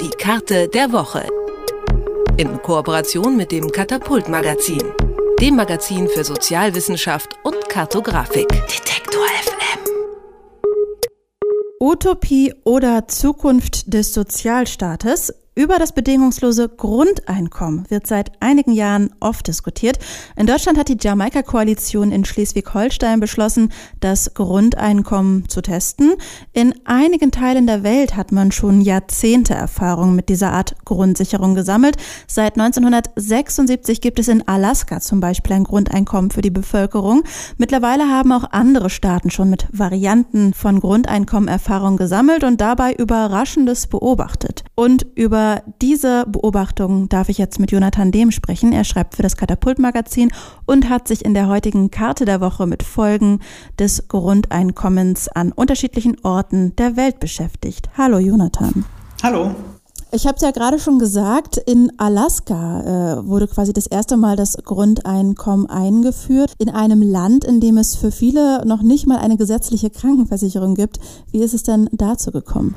Die Karte der Woche. In Kooperation mit dem Katapult Magazin, dem Magazin für Sozialwissenschaft und Kartografik. Detektor FM. Utopie oder Zukunft des Sozialstaates über das bedingungslose Grundeinkommen wird seit einigen Jahren oft diskutiert. In Deutschland hat die Jamaika-Koalition in Schleswig-Holstein beschlossen, das Grundeinkommen zu testen. In einigen Teilen der Welt hat man schon Jahrzehnte Erfahrung mit dieser Art Grundsicherung gesammelt. Seit 1976 gibt es in Alaska zum Beispiel ein Grundeinkommen für die Bevölkerung. Mittlerweile haben auch andere Staaten schon mit Varianten von Grundeinkommen Erfahrung gesammelt und dabei Überraschendes beobachtet. Und über diese Beobachtung darf ich jetzt mit Jonathan Dehm sprechen. Er schreibt für das Katapult-Magazin und hat sich in der heutigen Karte der Woche mit Folgen des Grundeinkommens an unterschiedlichen Orten der Welt beschäftigt. Hallo Jonathan. Hallo. Ich habe es ja gerade schon gesagt, in Alaska äh, wurde quasi das erste Mal das Grundeinkommen eingeführt, in einem Land, in dem es für viele noch nicht mal eine gesetzliche Krankenversicherung gibt. Wie ist es denn dazu gekommen?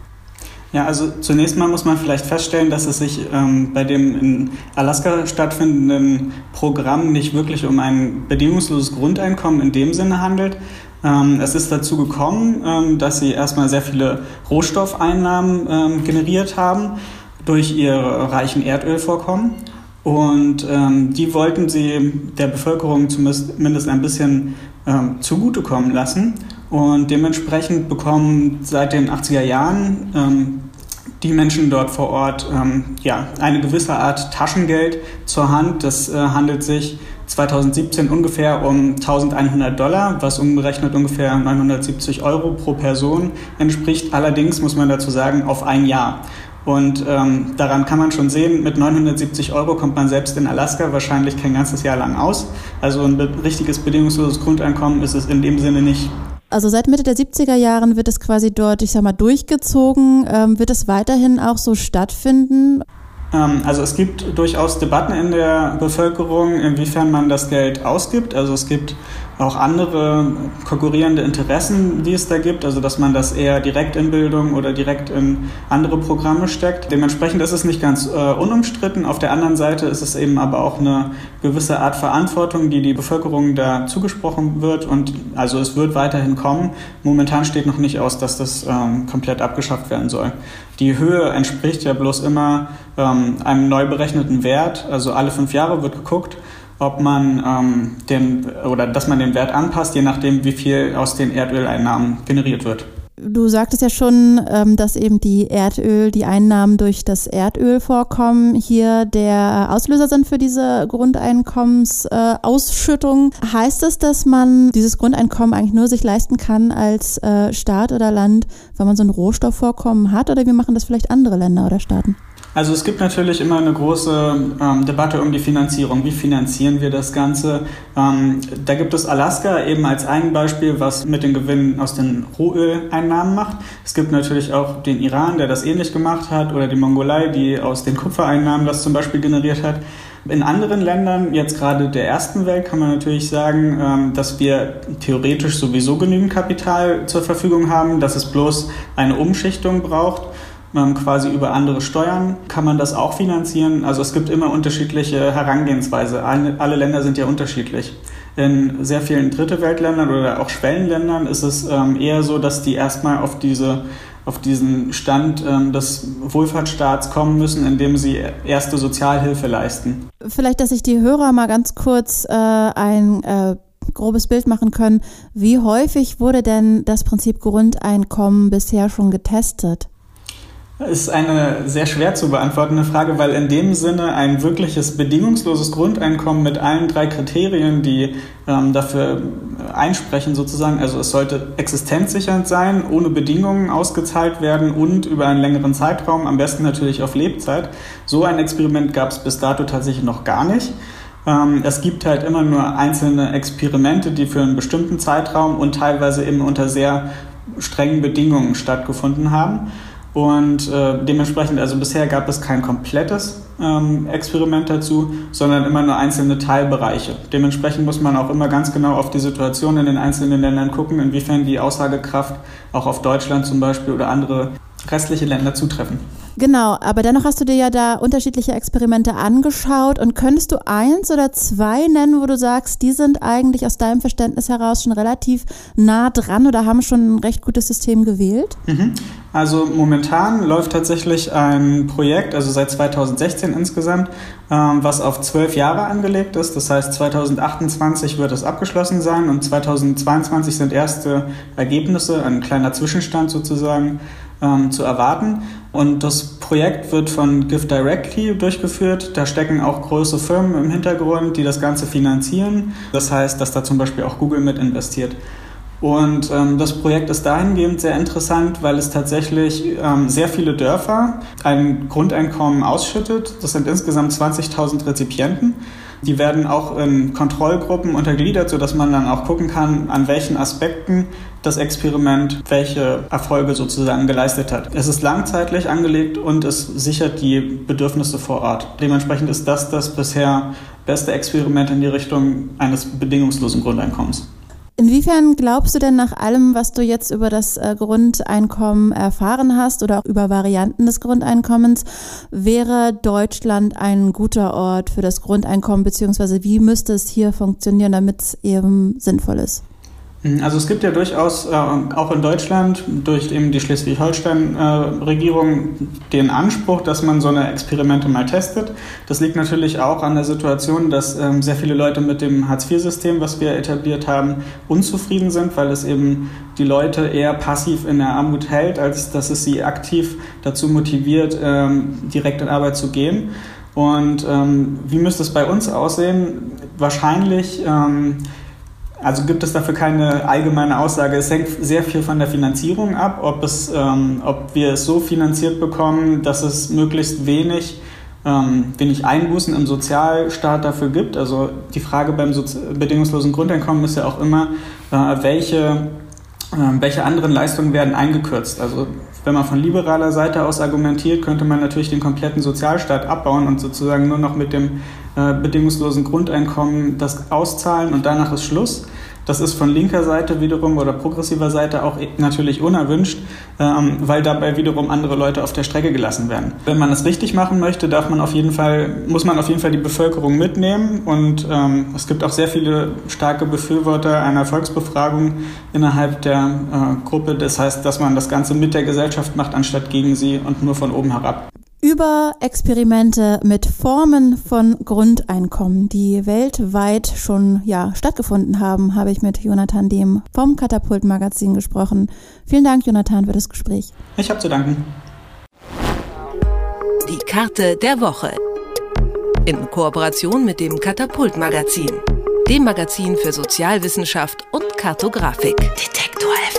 Ja, also zunächst mal muss man vielleicht feststellen, dass es sich ähm, bei dem in Alaska stattfindenden Programm nicht wirklich um ein bedingungsloses Grundeinkommen in dem Sinne handelt. Ähm, es ist dazu gekommen, ähm, dass sie erstmal sehr viele Rohstoffeinnahmen ähm, generiert haben durch ihr reichen Erdölvorkommen. Und ähm, die wollten sie der Bevölkerung zumindest ein bisschen ähm, zugutekommen lassen. Und dementsprechend bekommen seit den 80er Jahren ähm, die Menschen dort vor Ort ähm, ja, eine gewisse Art Taschengeld zur Hand. Das äh, handelt sich 2017 ungefähr um 1100 Dollar, was umgerechnet ungefähr 970 Euro pro Person entspricht. Allerdings muss man dazu sagen, auf ein Jahr. Und ähm, daran kann man schon sehen, mit 970 Euro kommt man selbst in Alaska wahrscheinlich kein ganzes Jahr lang aus. Also ein richtiges bedingungsloses Grundeinkommen ist es in dem Sinne nicht. Also seit Mitte der 70er Jahren wird es quasi dort, ich sag mal, durchgezogen. Ähm, wird es weiterhin auch so stattfinden? Ähm, also es gibt durchaus Debatten in der Bevölkerung, inwiefern man das Geld ausgibt. Also es gibt auch andere konkurrierende Interessen, die es da gibt, also dass man das eher direkt in Bildung oder direkt in andere Programme steckt. Dementsprechend ist es nicht ganz äh, unumstritten. Auf der anderen Seite ist es eben aber auch eine gewisse Art Verantwortung, die die Bevölkerung da zugesprochen wird und also es wird weiterhin kommen. Momentan steht noch nicht aus, dass das ähm, komplett abgeschafft werden soll. Die Höhe entspricht ja bloß immer ähm, einem neu berechneten Wert, also alle fünf Jahre wird geguckt ob man ähm, den oder dass man den Wert anpasst, je nachdem, wie viel aus den Erdöleinnahmen generiert wird. Du sagtest ja schon, ähm, dass eben die Erdöl, die Einnahmen durch das Erdölvorkommen hier der Auslöser sind für diese Grundeinkommensausschüttung. heißt es, dass man dieses Grundeinkommen eigentlich nur sich leisten kann als äh, Staat oder Land, wenn man so ein Rohstoffvorkommen hat? Oder wie machen das vielleicht andere Länder oder Staaten? Also es gibt natürlich immer eine große ähm, Debatte um die Finanzierung. Wie finanzieren wir das Ganze? Ähm, da gibt es Alaska eben als ein Beispiel, was mit den Gewinnen aus den Rohöleinnahmen macht. Es gibt natürlich auch den Iran, der das ähnlich gemacht hat, oder die Mongolei, die aus den Kupfereinnahmen das zum Beispiel generiert hat. In anderen Ländern, jetzt gerade der ersten Welt, kann man natürlich sagen, ähm, dass wir theoretisch sowieso genügend Kapital zur Verfügung haben, dass es bloß eine Umschichtung braucht quasi über andere Steuern kann man das auch finanzieren. Also es gibt immer unterschiedliche Herangehensweise. Alle, Länder sind ja unterschiedlich. In sehr vielen Dritte Weltländern oder auch Schwellenländern ist es ähm, eher so, dass die erstmal auf diese auf diesen Stand ähm, des Wohlfahrtsstaats kommen müssen, indem sie erste Sozialhilfe leisten. Vielleicht, dass sich die Hörer mal ganz kurz äh, ein äh, grobes Bild machen können. Wie häufig wurde denn das Prinzip Grundeinkommen bisher schon getestet? Ist eine sehr schwer zu beantwortende Frage, weil in dem Sinne ein wirkliches bedingungsloses Grundeinkommen mit allen drei Kriterien, die ähm, dafür einsprechen sozusagen, also es sollte existenzsichernd sein, ohne Bedingungen ausgezahlt werden und über einen längeren Zeitraum, am besten natürlich auf Lebzeit. So ein Experiment gab es bis dato tatsächlich noch gar nicht. Ähm, es gibt halt immer nur einzelne Experimente, die für einen bestimmten Zeitraum und teilweise eben unter sehr strengen Bedingungen stattgefunden haben. Und äh, dementsprechend, also bisher gab es kein komplettes ähm, Experiment dazu, sondern immer nur einzelne Teilbereiche. Dementsprechend muss man auch immer ganz genau auf die Situation in den einzelnen Ländern gucken, inwiefern die Aussagekraft auch auf Deutschland zum Beispiel oder andere restliche Länder zutreffen. Genau, aber dennoch hast du dir ja da unterschiedliche Experimente angeschaut und könntest du eins oder zwei nennen, wo du sagst, die sind eigentlich aus deinem Verständnis heraus schon relativ nah dran oder haben schon ein recht gutes System gewählt? Mhm. Also momentan läuft tatsächlich ein Projekt, also seit 2016 insgesamt, ähm, was auf zwölf Jahre angelegt ist. Das heißt, 2028 wird es abgeschlossen sein und 2022 sind erste Ergebnisse, ein kleiner Zwischenstand sozusagen, ähm, zu erwarten. Und das Projekt wird von Give Directly durchgeführt. Da stecken auch große Firmen im Hintergrund, die das Ganze finanzieren. Das heißt, dass da zum Beispiel auch Google mit investiert. Und ähm, das Projekt ist dahingehend sehr interessant, weil es tatsächlich ähm, sehr viele Dörfer ein Grundeinkommen ausschüttet. Das sind insgesamt 20.000 Rezipienten. Die werden auch in Kontrollgruppen untergliedert, sodass man dann auch gucken kann, an welchen Aspekten das Experiment welche Erfolge sozusagen geleistet hat. Es ist langzeitlich angelegt und es sichert die Bedürfnisse vor Ort. Dementsprechend ist das das bisher beste Experiment in die Richtung eines bedingungslosen Grundeinkommens. Inwiefern glaubst du denn nach allem, was du jetzt über das äh, Grundeinkommen erfahren hast oder auch über Varianten des Grundeinkommens, wäre Deutschland ein guter Ort für das Grundeinkommen, beziehungsweise wie müsste es hier funktionieren, damit es eben sinnvoll ist? Mhm, also es gibt ja durchaus äh, auch in Deutschland durch eben die Schleswig-Holstein-Regierung äh, den Anspruch, dass man so eine Experimente mal testet. Das liegt natürlich auch an der Situation, dass ähm, sehr viele Leute mit dem Hartz-IV-System, was wir etabliert haben, unzufrieden sind, weil es eben die Leute eher passiv in der Armut hält, als dass es sie aktiv dazu motiviert, ähm, direkt in Arbeit zu gehen. Und ähm, wie müsste es bei uns aussehen? Wahrscheinlich ähm, also gibt es dafür keine allgemeine Aussage. Es hängt sehr viel von der Finanzierung ab, ob, es, ähm, ob wir es so finanziert bekommen, dass es möglichst wenig, ähm, wenig Einbußen im Sozialstaat dafür gibt. Also die Frage beim Sozi bedingungslosen Grundeinkommen ist ja auch immer, äh, welche, äh, welche anderen Leistungen werden eingekürzt. Also wenn man von liberaler Seite aus argumentiert, könnte man natürlich den kompletten Sozialstaat abbauen und sozusagen nur noch mit dem äh, bedingungslosen Grundeinkommen das auszahlen und danach ist Schluss. Das ist von linker Seite wiederum oder progressiver Seite auch natürlich unerwünscht, ähm, weil dabei wiederum andere Leute auf der Strecke gelassen werden. Wenn man es richtig machen möchte, darf man auf jeden Fall, muss man auf jeden Fall die Bevölkerung mitnehmen und ähm, es gibt auch sehr viele starke Befürworter einer Volksbefragung innerhalb der äh, Gruppe. Das heißt, dass man das Ganze mit der Gesellschaft macht, anstatt gegen sie und nur von oben herab. Über Experimente mit Formen von Grundeinkommen, die weltweit schon ja, stattgefunden haben, habe ich mit Jonathan Dehm vom Katapult Magazin gesprochen. Vielen Dank, Jonathan, für das Gespräch. Ich habe zu danken. Die Karte der Woche. In Kooperation mit dem Katapult Magazin, dem Magazin für Sozialwissenschaft und Kartografik. Detektor FM.